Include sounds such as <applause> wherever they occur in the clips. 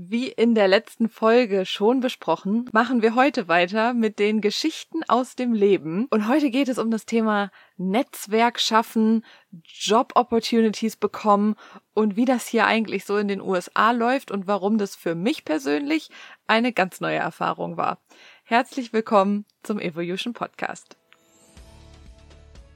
Wie in der letzten Folge schon besprochen, machen wir heute weiter mit den Geschichten aus dem Leben. Und heute geht es um das Thema Netzwerk schaffen, Job Opportunities bekommen und wie das hier eigentlich so in den USA läuft und warum das für mich persönlich eine ganz neue Erfahrung war. Herzlich willkommen zum Evolution Podcast.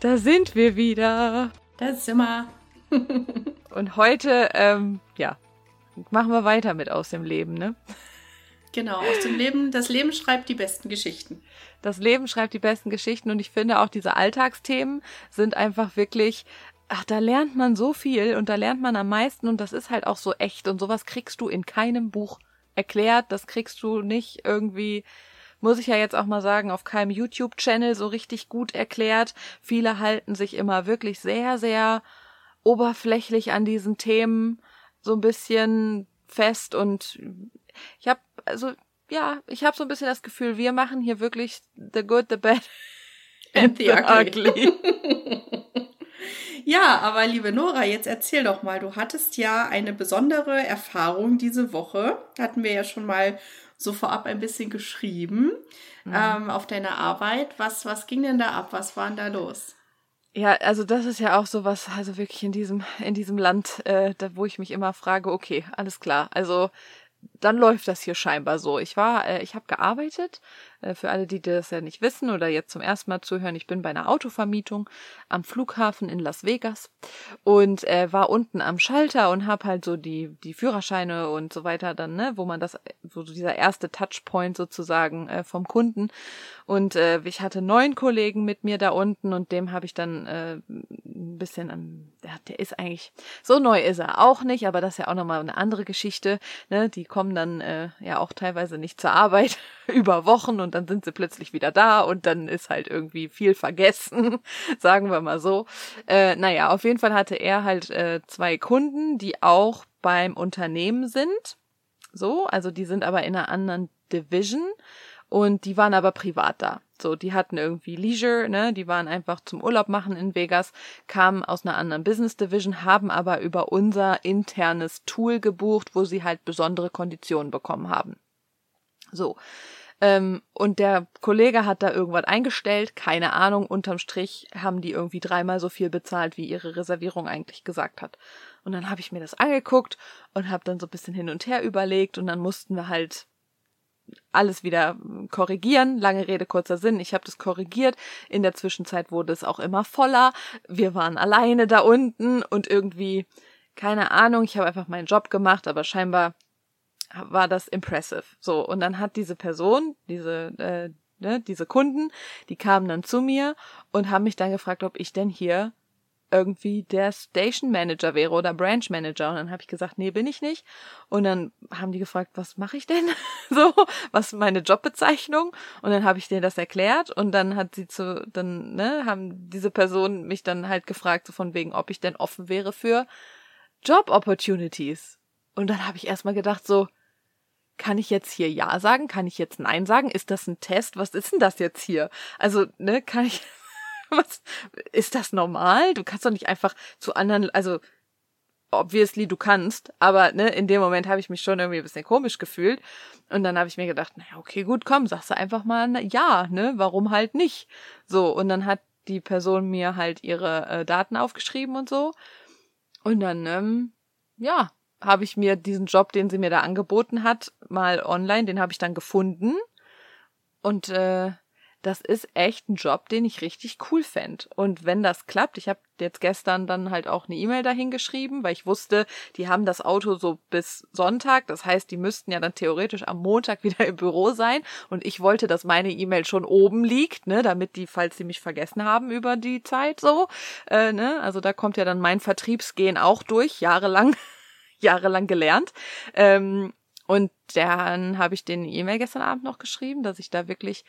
Da sind wir wieder. Da sind wir. Und heute, ähm, ja, machen wir weiter mit aus dem Leben, ne? Genau, aus dem Leben. Das Leben schreibt die besten Geschichten. Das Leben schreibt die besten Geschichten und ich finde auch diese Alltagsthemen sind einfach wirklich, ach, da lernt man so viel und da lernt man am meisten und das ist halt auch so echt und sowas kriegst du in keinem Buch erklärt, das kriegst du nicht irgendwie muss ich ja jetzt auch mal sagen, auf keinem YouTube-Channel so richtig gut erklärt. Viele halten sich immer wirklich sehr, sehr oberflächlich an diesen Themen so ein bisschen fest und ich habe also ja, ich habe so ein bisschen das Gefühl, wir machen hier wirklich the good, the bad <laughs> and the ugly. <laughs> ja, aber liebe Nora, jetzt erzähl doch mal, du hattest ja eine besondere Erfahrung diese Woche. Hatten wir ja schon mal so vorab ein bisschen geschrieben mhm. ähm, auf deiner Arbeit. Was, was ging denn da ab? Was war denn da los? Ja, also das ist ja auch so was, also wirklich in diesem, in diesem Land, äh, da, wo ich mich immer frage, okay, alles klar. Also dann läuft das hier scheinbar so. Ich war, äh, ich habe gearbeitet für alle, die das ja nicht wissen oder jetzt zum ersten Mal zuhören, ich bin bei einer Autovermietung am Flughafen in Las Vegas und äh, war unten am Schalter und habe halt so die die Führerscheine und so weiter dann, ne, wo man das so dieser erste Touchpoint sozusagen äh, vom Kunden. Und äh, ich hatte neun Kollegen mit mir da unten und dem habe ich dann äh, ein bisschen am der, der ist eigentlich so neu ist er auch nicht, aber das ist ja auch nochmal eine andere Geschichte, ne, die kommen dann äh, ja auch teilweise nicht zur Arbeit <laughs> über Wochen und dann sind sie plötzlich wieder da und dann ist halt irgendwie viel vergessen, <laughs> sagen wir mal so. Äh, naja, auf jeden Fall hatte er halt äh, zwei Kunden, die auch beim Unternehmen sind. So, also die sind aber in einer anderen Division und die waren aber privat da. So, die hatten irgendwie Leisure, ne, die waren einfach zum Urlaub machen in Vegas, kamen aus einer anderen Business Division, haben aber über unser internes Tool gebucht, wo sie halt besondere Konditionen bekommen haben. So, ähm, und der Kollege hat da irgendwas eingestellt, keine Ahnung, unterm Strich haben die irgendwie dreimal so viel bezahlt, wie ihre Reservierung eigentlich gesagt hat. Und dann habe ich mir das angeguckt und habe dann so ein bisschen hin und her überlegt und dann mussten wir halt alles wieder korrigieren. Lange Rede, kurzer Sinn. Ich habe das korrigiert. In der Zwischenzeit wurde es auch immer voller. Wir waren alleine da unten und irgendwie, keine Ahnung, ich habe einfach meinen Job gemacht, aber scheinbar war das impressive. So, und dann hat diese Person, diese, äh, ne, diese Kunden, die kamen dann zu mir und haben mich dann gefragt, ob ich denn hier irgendwie der Station Manager wäre oder Branch Manager. Und dann habe ich gesagt, nee, bin ich nicht. Und dann haben die gefragt, was mache ich denn? <laughs> so, was ist meine Jobbezeichnung? Und dann habe ich denen das erklärt und dann hat sie zu, dann, ne, haben diese Personen mich dann halt gefragt, so von wegen, ob ich denn offen wäre für Job Opportunities. Und dann habe ich erstmal gedacht, so, kann ich jetzt hier Ja sagen? Kann ich jetzt Nein sagen? Ist das ein Test? Was ist denn das jetzt hier? Also, ne, kann ich, <laughs> was, ist das normal? Du kannst doch nicht einfach zu anderen, also, obviously du kannst, aber ne, in dem Moment habe ich mich schon irgendwie ein bisschen komisch gefühlt und dann habe ich mir gedacht, naja, okay, gut, komm, sagst du einfach mal na, ja, ne, warum halt nicht? So und dann hat die Person mir halt ihre äh, Daten aufgeschrieben und so und dann ähm, ja, habe ich mir diesen Job, den sie mir da angeboten hat, mal online, den habe ich dann gefunden. Und äh, das ist echt ein Job, den ich richtig cool fände. Und wenn das klappt, ich habe jetzt gestern dann halt auch eine E-Mail dahin geschrieben, weil ich wusste, die haben das Auto so bis Sonntag. Das heißt, die müssten ja dann theoretisch am Montag <laughs> wieder im Büro sein. Und ich wollte, dass meine E-Mail schon oben liegt, ne, damit die, falls sie mich vergessen haben über die Zeit so, äh, ne, also da kommt ja dann mein Vertriebsgehen auch durch, jahrelang, <laughs> jahrelang gelernt. Ähm, und dann habe ich den E-Mail gestern Abend noch geschrieben, dass ich da wirklich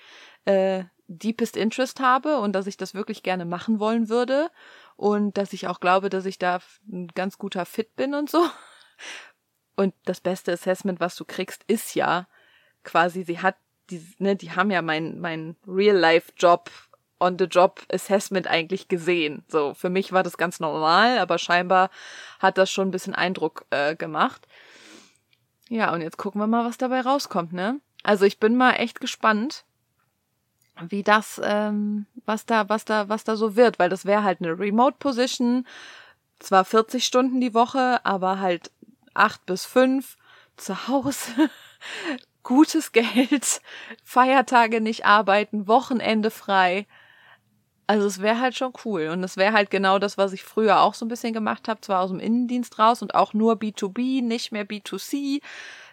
äh, deepest Interest habe und dass ich das wirklich gerne machen wollen würde und dass ich auch glaube, dass ich da ein ganz guter Fit bin und so. Und das beste Assessment, was du kriegst, ist ja quasi, sie hat die, ne, die haben ja mein, mein Real-Life-Job on the Job Assessment eigentlich gesehen. So, für mich war das ganz normal, aber scheinbar hat das schon ein bisschen Eindruck äh, gemacht. Ja, und jetzt gucken wir mal, was dabei rauskommt, ne? Also ich bin mal echt gespannt, wie das, ähm, was da, was da, was da so wird, weil das wäre halt eine Remote Position, zwar 40 Stunden die Woche, aber halt acht bis fünf zu Hause, <laughs> gutes Geld, Feiertage nicht arbeiten, Wochenende frei. Also es wäre halt schon cool. Und es wäre halt genau das, was ich früher auch so ein bisschen gemacht habe, zwar aus dem Innendienst raus und auch nur B2B, nicht mehr B2C.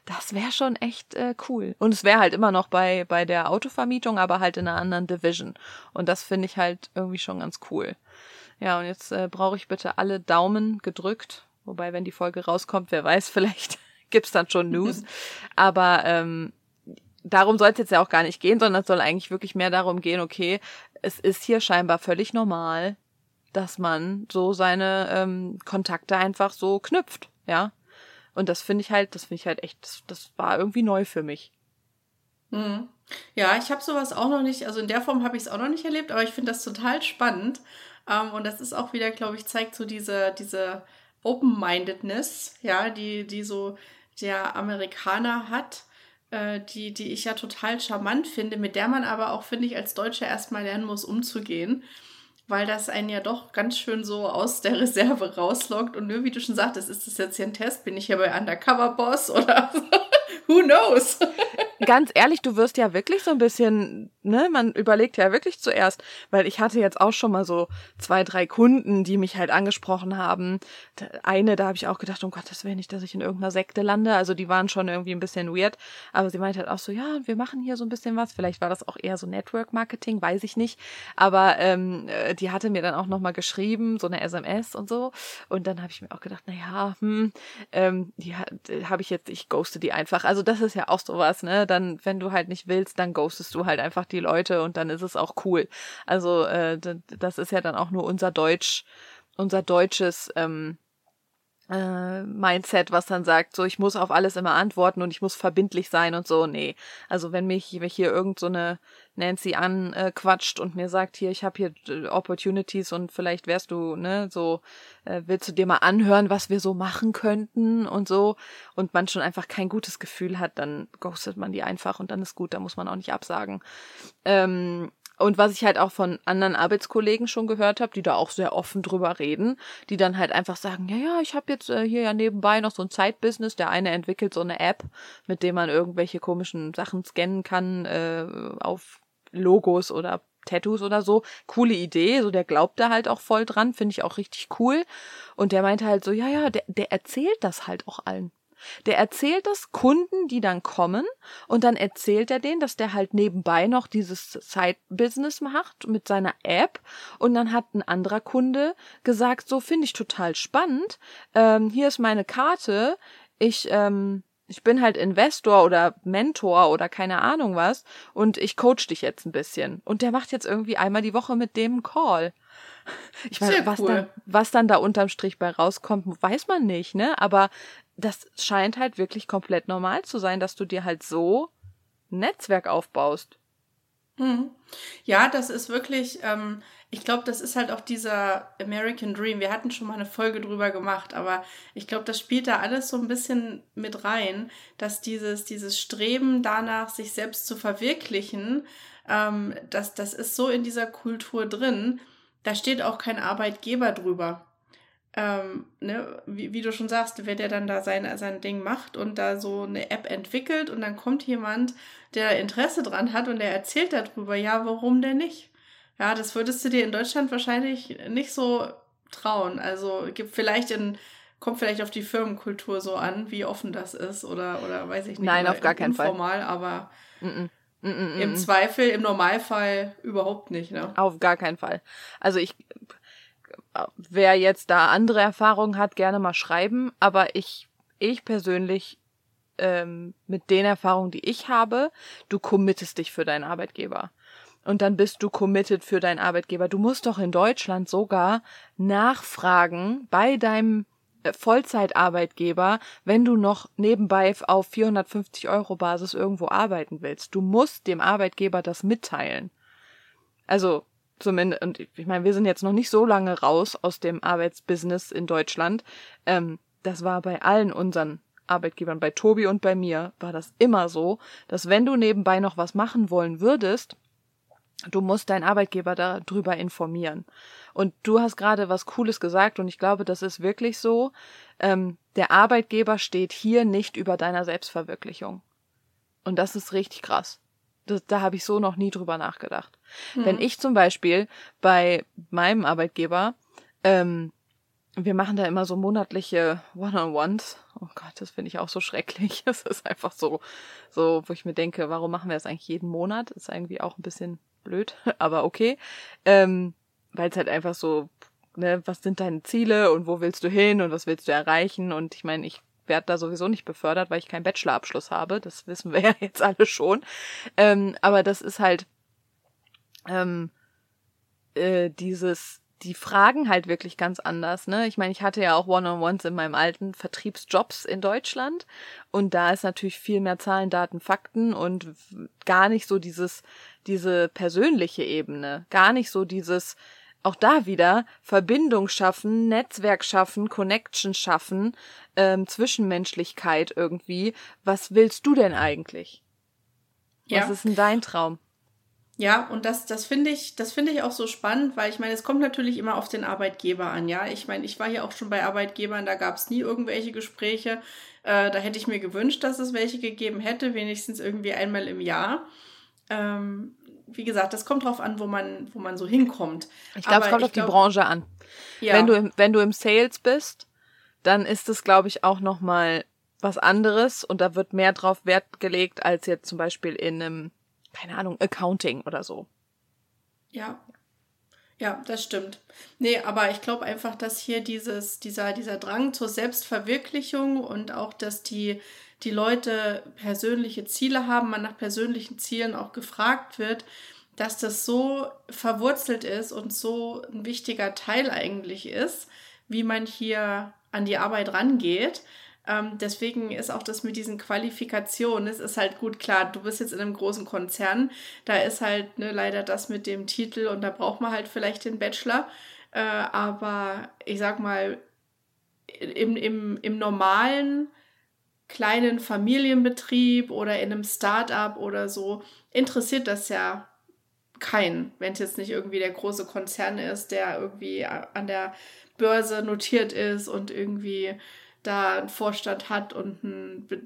Das wäre schon echt äh, cool. Und es wäre halt immer noch bei, bei der Autovermietung, aber halt in einer anderen Division. Und das finde ich halt irgendwie schon ganz cool. Ja, und jetzt äh, brauche ich bitte alle Daumen gedrückt. Wobei, wenn die Folge rauskommt, wer weiß, <laughs> vielleicht gibt's dann schon News. <laughs> aber ähm, darum soll es jetzt ja auch gar nicht gehen, sondern es soll eigentlich wirklich mehr darum gehen, okay, es ist hier scheinbar völlig normal, dass man so seine ähm, Kontakte einfach so knüpft, ja. Und das finde ich halt, das finde ich halt echt, das, das war irgendwie neu für mich. Mhm. Ja, ich habe sowas auch noch nicht, also in der Form habe ich es auch noch nicht erlebt, aber ich finde das total spannend. Ähm, und das ist auch wieder, glaube ich, zeigt so diese, diese Open-Mindedness, ja, die, die so der Amerikaner hat äh, die, die ich ja total charmant finde, mit der man aber auch, finde ich, als Deutscher erstmal lernen muss, umzugehen. Weil das einen ja doch ganz schön so aus der Reserve rauslockt. Und nur wie du schon sagtest, ist das jetzt hier ein Test? Bin ich hier bei Undercover Boss oder <laughs> who knows? Ganz ehrlich, du wirst ja wirklich so ein bisschen, ne, man überlegt ja wirklich zuerst, weil ich hatte jetzt auch schon mal so zwei, drei Kunden, die mich halt angesprochen haben. Eine, da habe ich auch gedacht, um Gottes Willen nicht, dass ich in irgendeiner Sekte lande. Also die waren schon irgendwie ein bisschen weird. Aber sie meinte halt auch so, ja, wir machen hier so ein bisschen was. Vielleicht war das auch eher so Network Marketing, weiß ich nicht. Aber ähm, äh, die hatte mir dann auch nochmal geschrieben, so eine SMS und so. Und dann habe ich mir auch gedacht, na ja, hm, ähm, die habe ich jetzt, ich ghoste die einfach. Also das ist ja auch sowas, ne? Dann, wenn du halt nicht willst, dann ghostest du halt einfach die Leute und dann ist es auch cool. Also äh, das ist ja dann auch nur unser Deutsch, unser deutsches ähm, äh, Mindset, was dann sagt, so ich muss auf alles immer antworten und ich muss verbindlich sein und so. Nee. Also wenn mich, hier irgend so eine Nancy anquatscht und mir sagt, hier, ich habe hier äh, Opportunities und vielleicht wärst du, ne, so, äh, willst du dir mal anhören, was wir so machen könnten und so, und man schon einfach kein gutes Gefühl hat, dann ghostet man die einfach und dann ist gut, da muss man auch nicht absagen. Ähm, und was ich halt auch von anderen Arbeitskollegen schon gehört habe, die da auch sehr offen drüber reden, die dann halt einfach sagen, ja, ja, ich habe jetzt äh, hier ja nebenbei noch so ein Zeitbusiness. Der eine entwickelt so eine App, mit dem man irgendwelche komischen Sachen scannen kann äh, auf Logos oder Tattoos oder so. Coole Idee, so der glaubt da halt auch voll dran, finde ich auch richtig cool. Und der meinte halt so, ja, ja, der, der erzählt das halt auch allen. Der erzählt das Kunden, die dann kommen, und dann erzählt er denen, dass der halt nebenbei noch dieses Side-Business macht mit seiner App. Und dann hat ein anderer Kunde gesagt, so finde ich total spannend. Ähm, hier ist meine Karte. Ich ähm, ich bin halt Investor oder Mentor oder keine Ahnung was und ich coach dich jetzt ein bisschen. Und der macht jetzt irgendwie einmal die Woche mit dem Call. Ich meine, was, cool. dann, was dann da unterm Strich bei rauskommt, weiß man nicht, ne? Aber das scheint halt wirklich komplett normal zu sein, dass du dir halt so ein Netzwerk aufbaust. Hm. Ja, das ist wirklich, ähm, ich glaube, das ist halt auch dieser American Dream. Wir hatten schon mal eine Folge drüber gemacht, aber ich glaube, das spielt da alles so ein bisschen mit rein, dass dieses, dieses Streben danach, sich selbst zu verwirklichen, ähm, das, das ist so in dieser Kultur drin, da steht auch kein Arbeitgeber drüber. ähm, ne, wie, wie, du schon sagst, wer der dann da sein, sein Ding macht und da so eine App entwickelt und dann kommt jemand, der Interesse dran hat und der erzählt darüber, ja, warum denn nicht? Ja, das würdest du dir in Deutschland wahrscheinlich nicht so trauen. Also gibt vielleicht in, kommt vielleicht auf die Firmenkultur so an, wie offen das ist oder, oder weiß ich nicht. Nein, auf gar keinen Fall. Informal, aber mm -mm. Mm im Zweifel, im Normalfall überhaupt nicht. Ne? Auf gar keinen Fall. Also ich, wer jetzt da andere Erfahrungen hat, gerne mal schreiben, aber ich, ich persönlich ähm, mit den Erfahrungen, die ich habe, du committest dich für deinen Arbeitgeber und dann bist du committed für deinen Arbeitgeber. Du musst doch in Deutschland sogar nachfragen bei deinem äh, Vollzeitarbeitgeber, wenn du noch nebenbei auf 450 Euro Basis irgendwo arbeiten willst. Du musst dem Arbeitgeber das mitteilen. Also zumindest, und ich meine, wir sind jetzt noch nicht so lange raus aus dem Arbeitsbusiness in Deutschland. Ähm, das war bei allen unseren Arbeitgebern, bei Tobi und bei mir, war das immer so, dass wenn du nebenbei noch was machen wollen würdest, du musst deinen Arbeitgeber darüber informieren. Und du hast gerade was Cooles gesagt und ich glaube, das ist wirklich so. Ähm, der Arbeitgeber steht hier nicht über deiner Selbstverwirklichung. Und das ist richtig krass. Das, da habe ich so noch nie drüber nachgedacht. Hm. Wenn ich zum Beispiel bei meinem Arbeitgeber, ähm, wir machen da immer so monatliche One-on-Ones. Oh Gott, das finde ich auch so schrecklich. <laughs> Es ist einfach so, so, wo ich mir denke, warum machen wir das eigentlich jeden Monat? ist irgendwie auch ein bisschen blöd, <laughs> aber okay. Ähm, Weil es halt einfach so, ne, was sind deine Ziele und wo willst du hin und was willst du erreichen? Und ich meine, ich werde da sowieso nicht befördert, weil ich keinen Bachelorabschluss habe. Das wissen wir <laughs> ja jetzt alle schon. Ähm, aber das ist halt ähm, äh, dieses die fragen halt wirklich ganz anders, ne? Ich meine, ich hatte ja auch One-on-Ones in meinem alten Vertriebsjobs in Deutschland und da ist natürlich viel mehr Zahlen, Daten, Fakten und gar nicht so dieses diese persönliche Ebene, gar nicht so dieses auch da wieder Verbindung schaffen, Netzwerk schaffen, Connection schaffen, ähm, Zwischenmenschlichkeit irgendwie. Was willst du denn eigentlich? Ja. Was ist denn dein Traum? Ja, und das, das finde ich, das finde ich auch so spannend, weil ich meine, es kommt natürlich immer auf den Arbeitgeber an, ja. Ich meine, ich war hier auch schon bei Arbeitgebern, da gab es nie irgendwelche Gespräche. Äh, da hätte ich mir gewünscht, dass es welche gegeben hätte, wenigstens irgendwie einmal im Jahr. Ähm, wie gesagt, das kommt drauf an, wo man, wo man so hinkommt. Ich glaube, es kommt auf glaub, die Branche an. Ja. Wenn du im, wenn du im Sales bist, dann ist es, glaube ich, auch noch mal was anderes und da wird mehr drauf Wert gelegt als jetzt zum Beispiel in einem keine Ahnung, Accounting oder so. Ja. Ja, das stimmt. Nee, aber ich glaube einfach, dass hier dieses, dieser, dieser Drang zur Selbstverwirklichung und auch, dass die, die Leute persönliche Ziele haben, man nach persönlichen Zielen auch gefragt wird, dass das so verwurzelt ist und so ein wichtiger Teil eigentlich ist, wie man hier an die Arbeit rangeht, ähm, deswegen ist auch das mit diesen Qualifikationen, es ist halt gut klar, du bist jetzt in einem großen Konzern, da ist halt ne, leider das mit dem Titel und da braucht man halt vielleicht den Bachelor. Äh, aber ich sag mal, im, im, im normalen kleinen Familienbetrieb oder in einem Start-up oder so interessiert das ja keinen, wenn es jetzt nicht irgendwie der große Konzern ist, der irgendwie an der Börse notiert ist und irgendwie da einen Vorstand hat und einen Be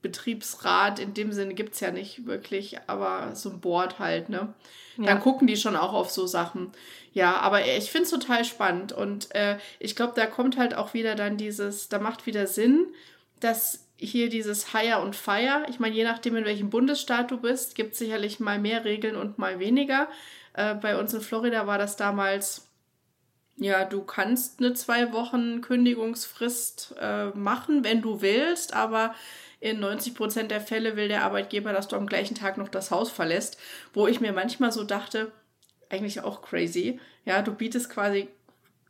Betriebsrat. In dem Sinne gibt es ja nicht wirklich, aber so ein Board halt, ne? Ja. Dann gucken die schon auch auf so Sachen. Ja, aber ich finde es total spannend und äh, ich glaube, da kommt halt auch wieder dann dieses, da macht wieder Sinn, dass hier dieses Hire und Fire, ich meine, je nachdem, in welchem Bundesstaat du bist, gibt es sicherlich mal mehr Regeln und mal weniger. Äh, bei uns in Florida war das damals ja, du kannst eine zwei Wochen Kündigungsfrist äh, machen, wenn du willst, aber in 90 Prozent der Fälle will der Arbeitgeber, dass du am gleichen Tag noch das Haus verlässt, wo ich mir manchmal so dachte, eigentlich auch crazy. Ja, du bietest quasi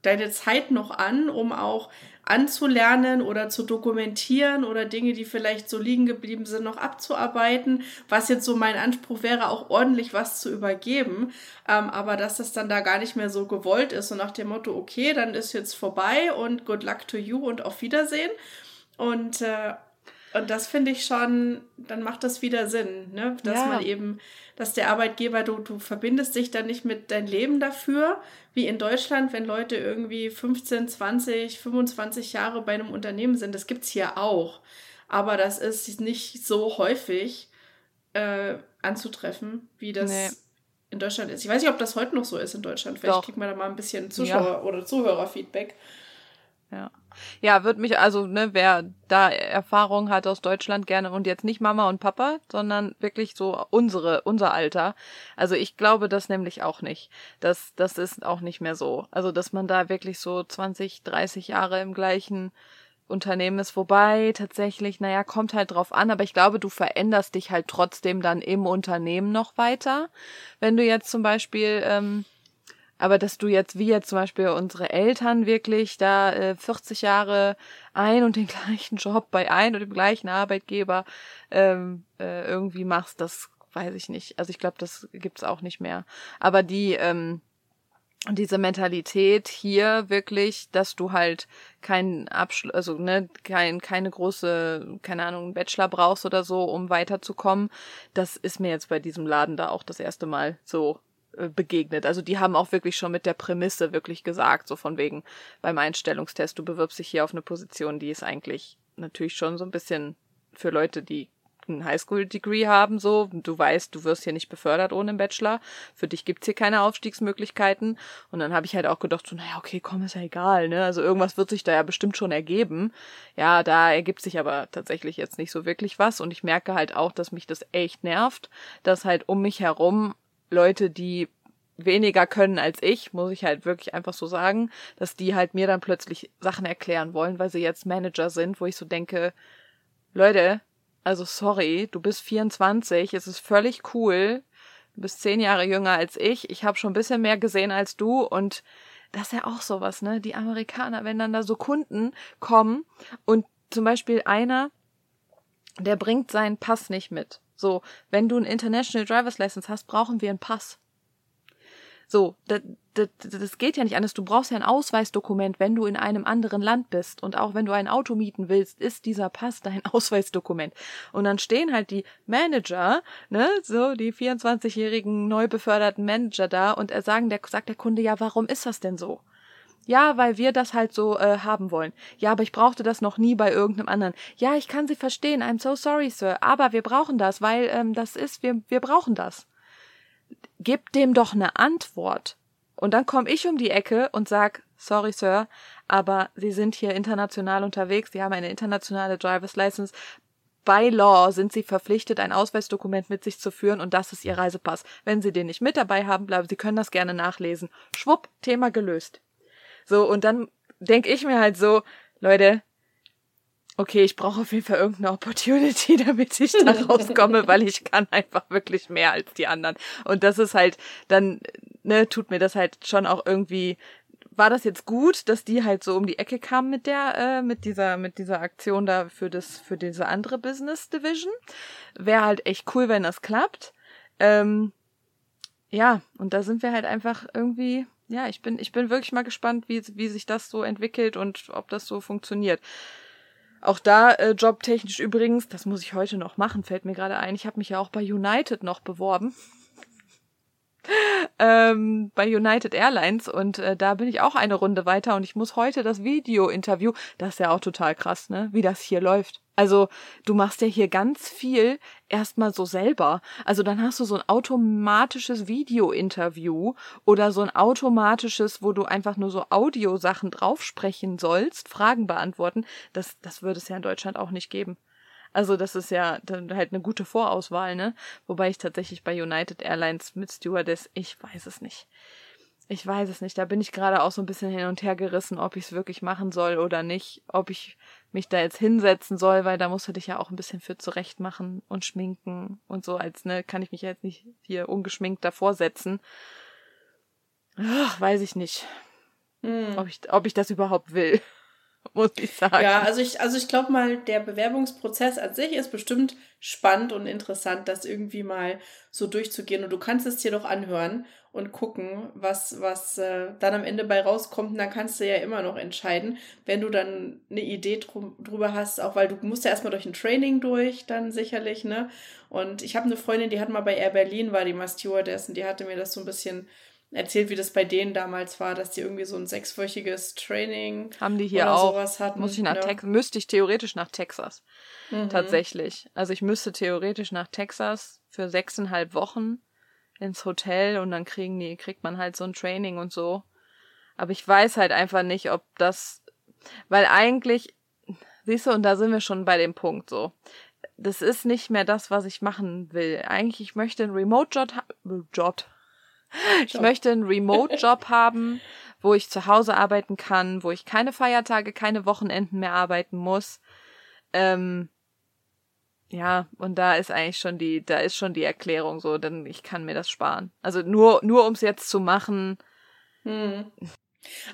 deine Zeit noch an, um auch anzulernen oder zu dokumentieren oder Dinge, die vielleicht so liegen geblieben sind, noch abzuarbeiten, was jetzt so mein Anspruch wäre, auch ordentlich was zu übergeben, ähm, aber dass das dann da gar nicht mehr so gewollt ist und nach dem Motto, okay, dann ist jetzt vorbei und good luck to you und auf Wiedersehen. Und äh, Und das finde ich schon, dann macht das wieder Sinn, ne? Dass ja. man eben, dass der Arbeitgeber, du, du verbindest dich dann nicht mit dein Leben dafür, wie in Deutschland, wenn Leute irgendwie 15, 20, 25 Jahre bei einem Unternehmen sind. Das gibt es hier auch. Aber das ist nicht so häufig äh, anzutreffen, wie das nee. in Deutschland ist. Ich weiß nicht, ob das heute noch so ist in Deutschland. Vielleicht kriegt man da mal ein bisschen Zuschauer- ja. oder Zuhörerfeedback. Ja. Ja, wird mich, also, ne, wer da Erfahrung hat aus Deutschland gerne und jetzt nicht Mama und Papa, sondern wirklich so unsere, unser Alter. Also ich glaube das nämlich auch nicht. Das, das ist auch nicht mehr so. Also, dass man da wirklich so 20, 30 Jahre im gleichen Unternehmen ist, wobei tatsächlich, naja, kommt halt drauf an, aber ich glaube, du veränderst dich halt trotzdem dann im Unternehmen noch weiter. Wenn du jetzt zum Beispiel, ähm, aber dass du jetzt, wie jetzt zum Beispiel unsere Eltern wirklich da äh, 40 Jahre ein und den <laughs> gleichen Job bei ein und dem gleichen Arbeitgeber ähm, äh, irgendwie machst, das weiß ich nicht. Also ich glaube, das gibt's auch nicht mehr. Aber die, ähm, diese Mentalität hier wirklich, dass du halt keinen Abschluss, also ne, kein, keine große, keine Ahnung, Bachelor brauchst oder so, um weiterzukommen, das ist mir jetzt bei diesem Laden da auch das erste Mal so begegnet. Also die haben auch wirklich schon mit der Prämisse wirklich gesagt, so von wegen beim Einstellungstest, du bewirbst dich hier auf eine Position, die ist eigentlich natürlich schon so ein bisschen für Leute, die ein Highschool-Degree haben, so, du weißt, du wirst hier nicht befördert ohne einen Bachelor, für dich gibt's hier keine Aufstiegsmöglichkeiten. Und dann habe ich halt auch gedacht, so, naja, okay, komm, ist ja egal, ne? Also irgendwas wird sich da ja bestimmt schon ergeben. Ja, da ergibt sich aber tatsächlich jetzt nicht so wirklich was. Und ich merke halt auch, dass mich das echt nervt, dass halt um mich herum Leute, die weniger können als ich, muss ich halt wirklich einfach so sagen, dass die halt mir dann plötzlich Sachen erklären wollen, weil sie jetzt Manager sind, wo ich so denke, Leute, also sorry, du bist 24, es ist völlig cool, du bist zehn Jahre jünger als ich, ich habe schon ein bisschen mehr gesehen als du und das ist ja auch sowas, ne? Die Amerikaner, wenn dann da so Kunden kommen und zum Beispiel einer, der bringt seinen Pass nicht mit. So, wenn du ein International Driver's License hast, brauchen wir einen Pass. So, das, das, das geht ja nicht anders. Du brauchst ja ein Ausweisdokument, wenn du in einem anderen Land bist. Und auch wenn du ein Auto mieten willst, ist dieser Pass dein <laughs> Ausweisdokument. Und dann stehen halt die Manager, ne, so die 24-jährigen neu beförderten Manager da und er sagen, der sagt der Kunde, ja, warum ist das denn so? Ja, weil wir das halt so äh, haben wollen. Ja, aber ich brauchte das noch nie bei irgendeinem anderen. Ja, ich kann Sie verstehen. I'm so sorry, Sir. Aber wir brauchen das, weil ähm, das ist, wir, wir brauchen das. Gib dem doch eine Antwort. Und dann komme ich um die Ecke und sag, sorry, Sir, aber Sie sind hier international unterwegs. Sie haben eine internationale Driver's License. By Law sind Sie verpflichtet, ein Ausweisdokument mit sich zu führen und das ist Ihr Reisepass. Wenn Sie den nicht mit dabei haben, bleiben Sie können das gerne nachlesen. Schwupp, Thema gelöst. So, und dann denke ich mir halt so, Leute, okay, ich brauche auf jeden Fall irgendeine Opportunity, <laughs> damit ich da <laughs> rauskomme, weil ich kann einfach wirklich mehr als die anderen. Und das ist halt, dann, ne, tut mir das halt schon auch irgendwie, war das jetzt gut, dass die halt so um die Ecke kamen mit der, äh, mit dieser, mit dieser Aktion da für das, für diese andere Business Division. Wäre halt echt cool, wenn das klappt. Ähm, ja, und da sind wir halt einfach irgendwie ja, ich bin, ich bin wirklich mal gespannt, wie, wie sich das so entwickelt und ob das so funktioniert. Auch da äh, jobtechnisch übrigens, das muss ich heute noch machen, fällt mir gerade ein. Ich habe mich ja auch bei United noch beworben. <laughs> ähm, bei United Airlines und äh, da bin ich auch eine Runde weiter und ich muss heute das Video-Interview, das ist ja auch total krass, ne, wie das hier läuft. Also du machst ja hier ganz viel erstmal so selber. Also dann hast du so ein automatisches Video-Interview oder so ein automatisches, wo du einfach nur so Audiosachen draufsprechen sollst, Fragen beantworten. Das, das würde es ja in Deutschland auch nicht geben. Also das ist ja dann halt eine gute Vorauswahl, ne? Wobei ich tatsächlich bei United Airlines mit Stewardess, ich weiß es nicht. Ich weiß es nicht. Da bin ich gerade auch so ein bisschen hin und her gerissen, ob ich es wirklich machen soll oder nicht. Ob ich mich da jetzt hinsetzen soll, weil da musst du dich ja auch ein bisschen für zurecht machen und schminken und so, als ne, kann ich mich jetzt nicht hier ungeschminkt davor setzen. Ach, weiß ich nicht. Hm. Ob, ich, ob ich das überhaupt will, <laughs> muss ich sagen. Ja, also ich, also ich glaube mal, der Bewerbungsprozess an sich ist bestimmt spannend und interessant, das irgendwie mal so durchzugehen. Und du kannst es dir doch anhören. Und gucken, was, was äh, dann am Ende bei rauskommt. Und dann kannst du ja immer noch entscheiden, wenn du dann eine Idee drum, drüber hast, auch weil du musst ja erstmal durch ein Training durch, dann sicherlich, ne? Und ich habe eine Freundin, die hat mal bei Air Berlin, war die mal Stewardess, und die hatte mir das so ein bisschen erzählt, wie das bei denen damals war, dass die irgendwie so ein sechswöchiges Training haben die hier auch. Hatten, Muss ich nach ja. Texas, müsste ich theoretisch nach Texas. Mhm. Tatsächlich. Also ich müsste theoretisch nach Texas für sechseinhalb Wochen ins Hotel und dann kriegen die, kriegt man halt so ein Training und so. Aber ich weiß halt einfach nicht, ob das, weil eigentlich, siehst du, und da sind wir schon bei dem Punkt so. Das ist nicht mehr das, was ich machen will. Eigentlich, ich möchte einen Remote-Job, Job, ich möchte einen Remote-Job <laughs> haben, wo ich zu Hause arbeiten kann, wo ich keine Feiertage, keine Wochenenden mehr arbeiten muss. Ähm, ja, und da ist eigentlich schon die, da ist schon die Erklärung so, denn ich kann mir das sparen. Also nur, nur ums jetzt zu machen. Hm.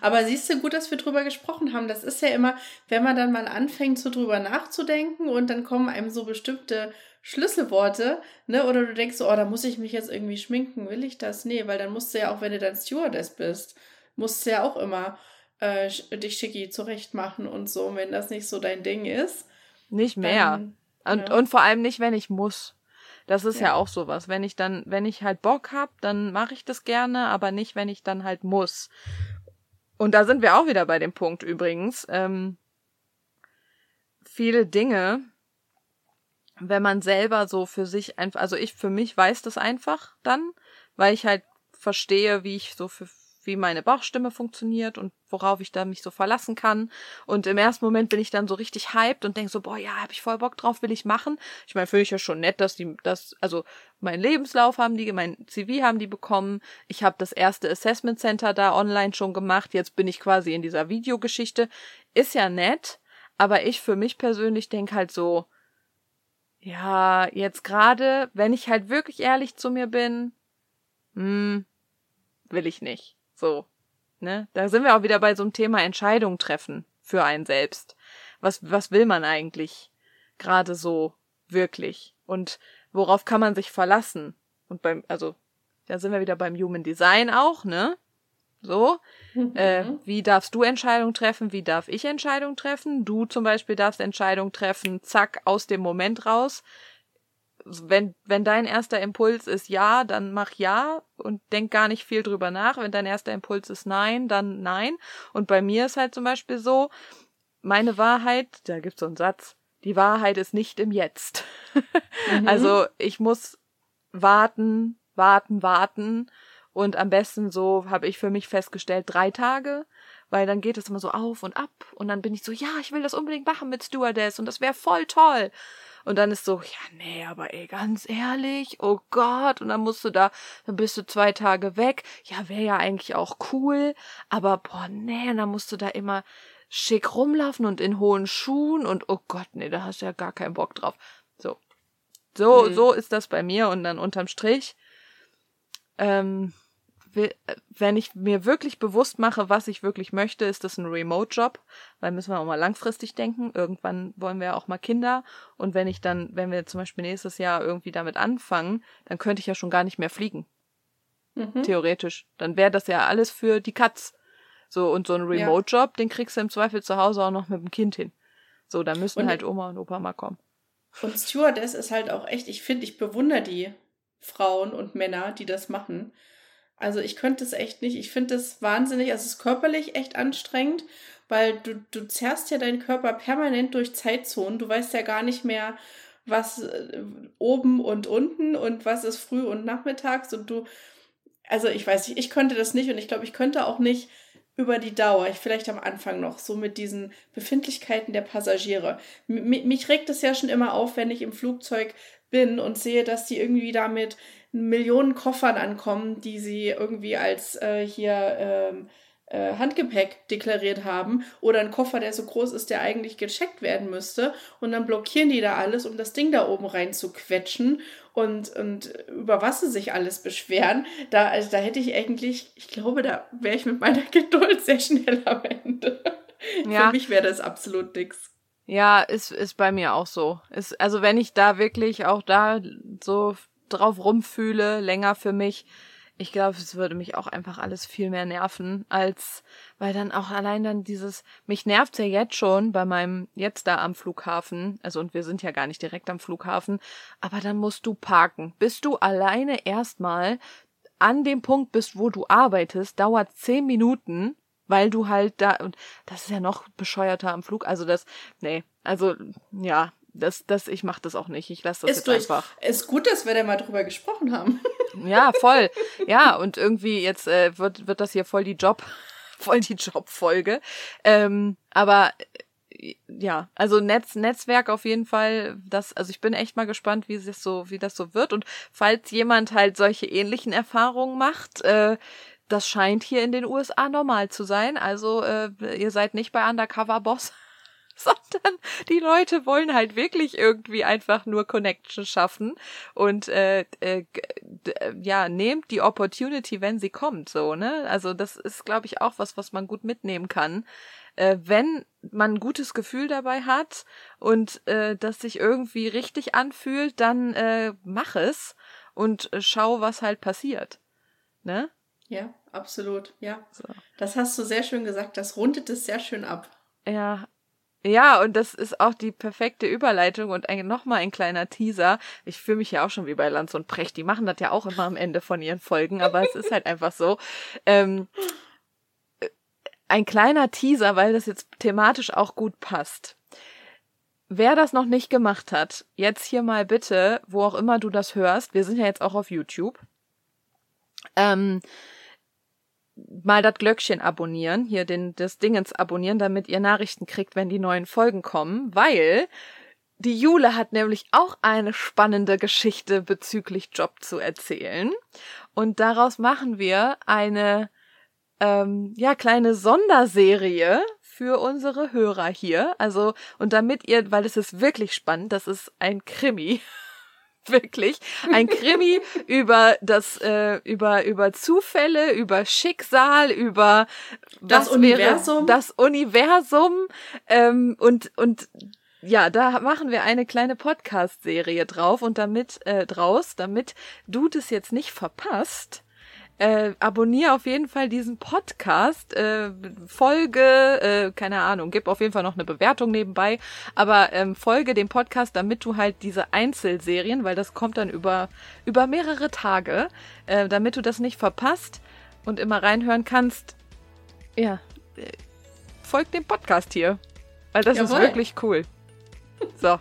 Aber siehst du, gut, dass wir drüber gesprochen haben. Das ist ja immer, wenn man dann mal anfängt, so drüber nachzudenken und dann kommen einem so bestimmte Schlüsselworte, ne? Oder du denkst so, oh, da muss ich mich jetzt irgendwie schminken. Will ich das? Nee, weil dann musst du ja auch, wenn du dann Stewardess bist, musst du ja auch immer äh, dich schicki zurecht machen und so. Und wenn das nicht so dein Ding ist. Nicht mehr. Dann, und, ja. und vor allem nicht, wenn ich muss. Das ist ja. ja auch sowas. Wenn ich dann, wenn ich halt Bock hab, dann mache ich das gerne, aber nicht, wenn ich dann halt muss. Und da sind wir auch wieder bei dem Punkt übrigens. Ähm, viele Dinge, wenn man selber so für sich einfach, also ich für mich weiß das einfach dann, weil ich halt verstehe, wie ich so für wie meine Bauchstimme funktioniert und worauf ich da mich so verlassen kann. Und im ersten Moment bin ich dann so richtig hyped und denk so, boah, ja, hab ich voll Bock drauf, will ich machen. Ich meine, finde ich ja schon nett, dass die, das, also mein Lebenslauf haben die, mein CV haben die bekommen. Ich habe das erste Assessment Center da online schon gemacht. Jetzt bin ich quasi in dieser Videogeschichte. Ist ja nett, aber ich für mich persönlich denk halt so, ja, jetzt gerade, wenn ich halt wirklich ehrlich zu mir bin, hm, will ich nicht. So, ne? Da sind wir auch wieder bei so einem Thema Entscheidung treffen für einen selbst. Was, was will man eigentlich gerade so wirklich? Und worauf kann man sich verlassen? Und beim, also, da sind wir wieder beim Human Design auch, ne? So, mhm. äh, wie darfst du Entscheidungen treffen? Wie darf ich Entscheidungen treffen? Du zum Beispiel darfst Entscheidungen treffen, zack, aus dem Moment raus. Wenn, wenn dein erster Impuls ist ja, dann mach ja und denk gar nicht viel drüber nach. Wenn dein erster Impuls ist nein, dann nein. Und bei mir ist halt zum Beispiel so, meine Wahrheit, da gibt's so einen Satz, die Wahrheit ist nicht im Jetzt. Mhm. <laughs> Also ich muss warten, warten, warten und am besten so habe ich für mich festgestellt, drei Tage, weil dann geht es immer so auf und ab und dann bin ich so, ja, ich will das unbedingt machen mit Stewardess und das wäre voll toll. Und dann ist so, ja, nee, aber ey, ganz ehrlich, oh Gott, und dann musst du da, dann bist du zwei Tage weg. Ja, wäre ja eigentlich auch cool, aber boah, nee, und dann musst du da immer schick rumlaufen und in hohen Schuhen und oh Gott, nee, da hast du ja gar keinen Bock drauf. So. So, mhm. so ist das bei mir und dann unterm Strich, ähm, wenn ich mir wirklich bewusst mache, was ich wirklich möchte, ist das ein Remote-Job, weil müssen wir auch mal langfristig denken. Irgendwann wollen wir ja auch mal Kinder. Und wenn ich dann, wenn wir zum Beispiel nächstes Jahr irgendwie damit anfangen, dann könnte ich ja schon gar nicht mehr fliegen. Mhm. Theoretisch. Dann wäre das ja alles für die Katz. So, und so ein Remote-Job, ja. den kriegst du im Zweifel zu Hause auch noch mit dem Kind hin. So, da müssen und halt Oma und Opa mal kommen. Und Stewardess ist halt auch echt, ich finde, ich bewundere die Frauen und Männer, die das machen. Also ich könnte es echt nicht. Ich finde es wahnsinnig, also es ist körperlich echt anstrengend, weil du, du zerrst ja deinen Körper permanent durch Zeitzonen. Du weißt ja gar nicht mehr, was äh, oben und unten und was ist früh und nachmittags und du, also ich weiß nicht, ich könnte das nicht und ich glaube, ich könnte auch nicht über die Dauer, ich vielleicht am Anfang noch, so mit diesen Befindlichkeiten der Passagiere. M mich regt es ja schon immer auf, wenn ich im Flugzeug bin und sehe, dass die irgendwie damit Millionen Koffern ankommen, die sie irgendwie als äh, hier ähm, äh, Handgepäck deklariert haben oder ein Koffer, der so groß ist, der eigentlich gecheckt werden müsste und dann blockieren die da alles, um das Ding da oben rein zu quetschen und, und über was sie sich alles beschweren. Da, also da hätte ich eigentlich, ich glaube, da wäre ich mit meiner <laughs> Geduld sehr schnell am Ende. Ja. Für mich wäre das absolut nix. Ja, ist, ist bei mir auch so. Ist, also wenn ich da wirklich auch da so drauf rumfühle, länger für mich, ich glaube, es würde mich auch einfach alles viel mehr nerven, als, weil dann auch allein dann dieses, mich nervt's ja jetzt schon bei meinem, jetzt da am Flughafen, also und wir sind ja gar nicht direkt am Flughafen, aber dann musst du parken. Bis du alleine erstmal an dem Punkt bist, wo du arbeitest, dauert zehn Minuten, weil du halt da, und das ist ja noch bescheuerter am Flug, also das, nee, also, ja, das, das, ich mach das auch nicht. Ich lasse das ist jetzt durch, einfach. Ist gut, dass wir da mal drüber gesprochen haben. <laughs> Ja, voll. Ja, und irgendwie jetzt äh, wird, wird das hier voll die Job, <laughs> voll die Jobfolge. Ähm, aber äh, ja, also Netz, Netzwerk auf jeden Fall, das, also ich bin echt mal gespannt, wie es so, wie das so wird. Und falls jemand halt solche ähnlichen Erfahrungen macht, äh, das scheint hier in den USA normal zu sein. Also äh, ihr seid nicht bei Undercover Boss <laughs> sondern die Leute wollen halt wirklich irgendwie einfach nur Connection schaffen und äh, äh, äh, ja, nehmt die Opportunity, wenn sie kommt, so, ne? Also das ist, glaube ich, auch was, was man gut mitnehmen kann. Äh, wenn man ein gutes Gefühl dabei hat und äh, das sich irgendwie richtig anfühlt, dann äh, mach es und äh, schau, was halt passiert. Ne? Ja, absolut, ja. So. Das hast du sehr schön gesagt, das rundet es sehr schön ab. Ja, ja, und das ist auch die perfekte Überleitung und ein, nochmal ein kleiner Teaser. Ich fühle mich ja auch schon wie bei Lanz und Precht. Die machen das ja auch immer am Ende von ihren Folgen, aber es ist halt einfach so. Ähm, ein kleiner Teaser, weil das jetzt thematisch auch gut passt. Wer das noch nicht gemacht hat, jetzt hier mal bitte, wo auch immer du das hörst, wir sind ja jetzt auch auf YouTube, ähm, mal das Glöckchen abonnieren, hier den, das Dingens abonnieren, damit ihr Nachrichten kriegt, wenn die neuen Folgen kommen, weil die Jule hat nämlich auch eine spannende Geschichte bezüglich Job zu erzählen. Und daraus machen wir eine, ähm, ja, kleine Sonderserie für unsere Hörer hier. Also, und damit ihr, weil es ist wirklich spannend, das ist ein Krimi. <laughs> wirklich. Ein Krimi über das äh, über über Zufälle, über Schicksal, über das Universum, das Universum. Ähm, und und ja, da machen wir eine kleine Podcast-Serie drauf und damit äh, draus, damit du das jetzt nicht verpasst, äh, abonniere auf jeden Fall diesen Podcast, äh, folge, äh, keine Ahnung, gib auf jeden Fall noch eine Bewertung nebenbei, aber ähm, folge dem Podcast, damit du halt diese Einzelserien, weil das kommt dann über, über mehrere Tage, äh, damit du das nicht verpasst und immer reinhören kannst. Ja, äh, folg dem Podcast hier, weil das Jawohl. ist wirklich cool. So.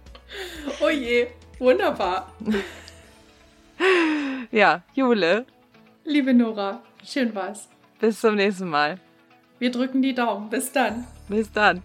<laughs> oh je, wunderbar. ja, Jule, Liebe Nora, schön war's. Bis zum nächsten Mal. Wir drücken die Daumen. Bis dann. Bis dann.